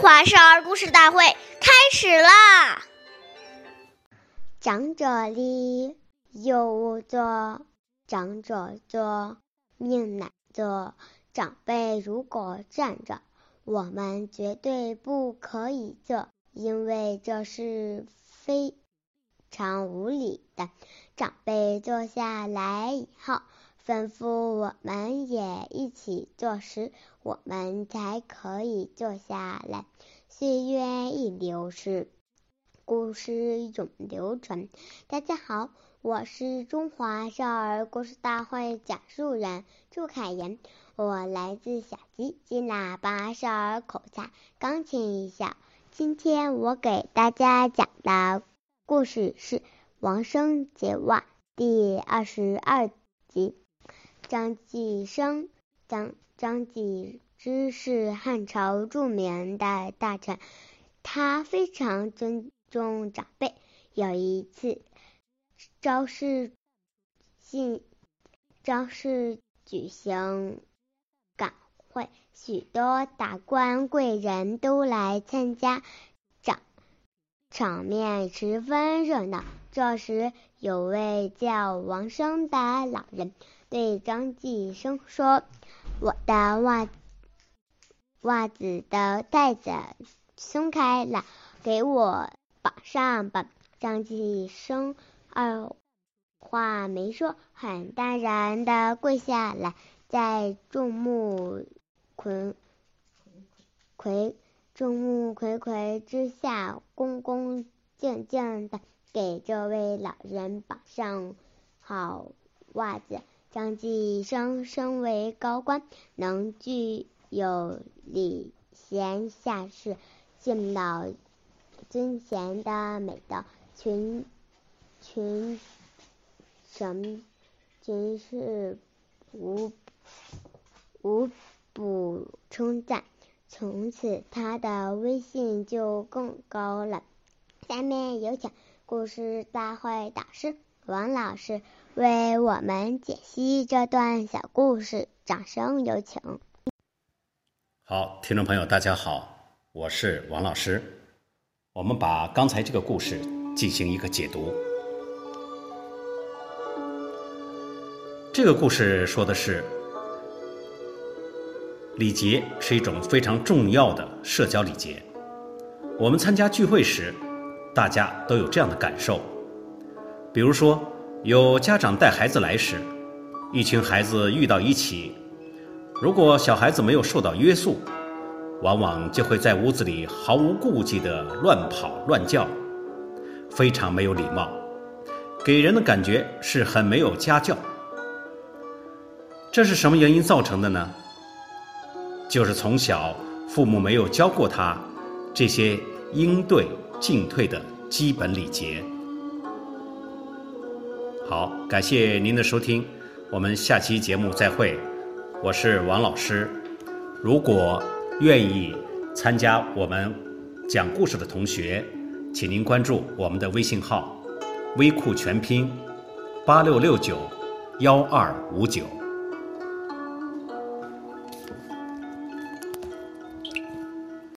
华少儿故事大会开始啦！长者立，幼勿坐；长者坐，命乃坐。长辈如果站着，我们绝对不可以坐，因为这是非常无礼的。长辈坐下来以后，吩咐我们也一起坐时，我们才可以坐下来。岁月易流逝，故事永流传。大家好，我是中华少儿故事大会讲述人祝凯言，我来自小鸡金喇叭少儿口才钢琴一校。今天我给大家讲的故事是《王生结袜》第二十二集。张继生，张张继之是汉朝著名的大臣，他非常尊重长辈。有一次，招式进招式举行赶会，许多达官贵人都来参加，场面十分热闹。这时，有位叫王生的老人。对张继生说：“我的袜袜子的带子松开了，给我绑上吧。”张继生二话没说，很淡然的跪下来，在众目睽睽众目睽睽之下，恭恭敬敬的给这位老人绑上好袜子。张继生身为高官，能具有礼贤下士、敬老尊贤的美德，群群神群士无无不称赞。从此，他的威信就更高了。下面有请故事大会导师王老师。为我们解析这段小故事，掌声有请。好，听众朋友，大家好，我是王老师。我们把刚才这个故事进行一个解读。这个故事说的是，礼节是一种非常重要的社交礼节。我们参加聚会时，大家都有这样的感受，比如说。有家长带孩子来时，一群孩子遇到一起，如果小孩子没有受到约束，往往就会在屋子里毫无顾忌地乱跑乱叫，非常没有礼貌，给人的感觉是很没有家教。这是什么原因造成的呢？就是从小父母没有教过他这些应对进退的基本礼节。好，感谢您的收听，我们下期节目再会。我是王老师。如果愿意参加我们讲故事的同学，请您关注我们的微信号“微库全拼八六六九幺二五九”。